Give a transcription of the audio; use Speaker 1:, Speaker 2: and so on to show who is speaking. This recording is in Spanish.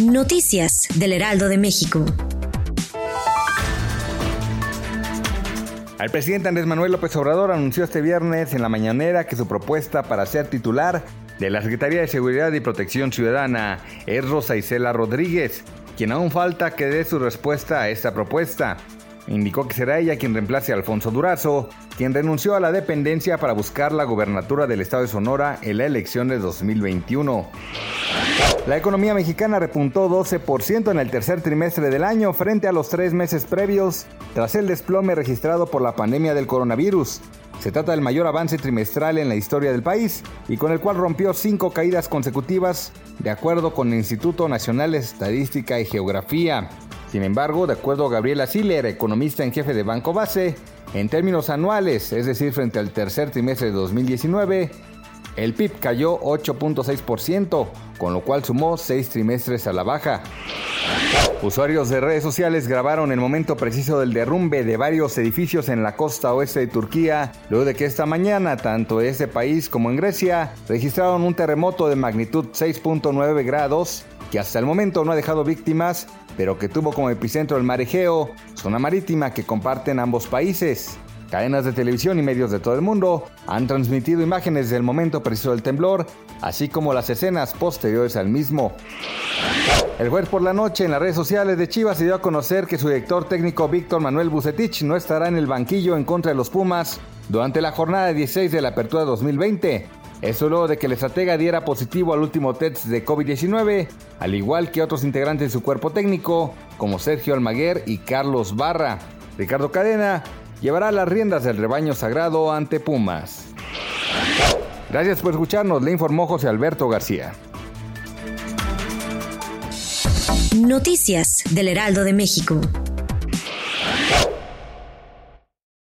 Speaker 1: Noticias del Heraldo de México.
Speaker 2: El presidente Andrés Manuel López Obrador anunció este viernes en la mañanera que su propuesta para ser titular de la Secretaría de Seguridad y Protección Ciudadana es Rosa Isela Rodríguez, quien aún falta que dé su respuesta a esta propuesta. Indicó que será ella quien reemplace a Alfonso Durazo, quien renunció a la dependencia para buscar la gubernatura del estado de Sonora en la elección de 2021. La economía mexicana repuntó 12% en el tercer trimestre del año frente a los tres meses previos, tras el desplome registrado por la pandemia del coronavirus. Se trata del mayor avance trimestral en la historia del país y con el cual rompió cinco caídas consecutivas, de acuerdo con el Instituto Nacional de Estadística y Geografía. Sin embargo, de acuerdo a Gabriela Siller, economista en jefe de Banco Base, en términos anuales, es decir, frente al tercer trimestre de 2019, el PIB cayó 8.6%, con lo cual sumó seis trimestres a la baja. Usuarios de redes sociales grabaron el momento preciso del derrumbe de varios edificios en la costa oeste de Turquía, luego de que esta mañana tanto en ese país como en Grecia registraron un terremoto de magnitud 6.9 grados que hasta el momento no ha dejado víctimas, pero que tuvo como epicentro el mar Egeo, zona marítima que comparten ambos países. Cadenas de televisión y medios de todo el mundo han transmitido imágenes del momento preciso del temblor, así como las escenas posteriores al mismo. El jueves por la noche en las redes sociales de Chivas se dio a conocer que su director técnico Víctor Manuel Bucetich no estará en el banquillo en contra de los Pumas durante la jornada 16 de la Apertura 2020. Eso luego de que el estratega diera positivo al último test de COVID-19, al igual que otros integrantes de su cuerpo técnico, como Sergio Almaguer y Carlos Barra. Ricardo Cadena llevará las riendas del rebaño sagrado ante Pumas. Gracias por escucharnos, le informó José Alberto García.
Speaker 1: Noticias del Heraldo de México.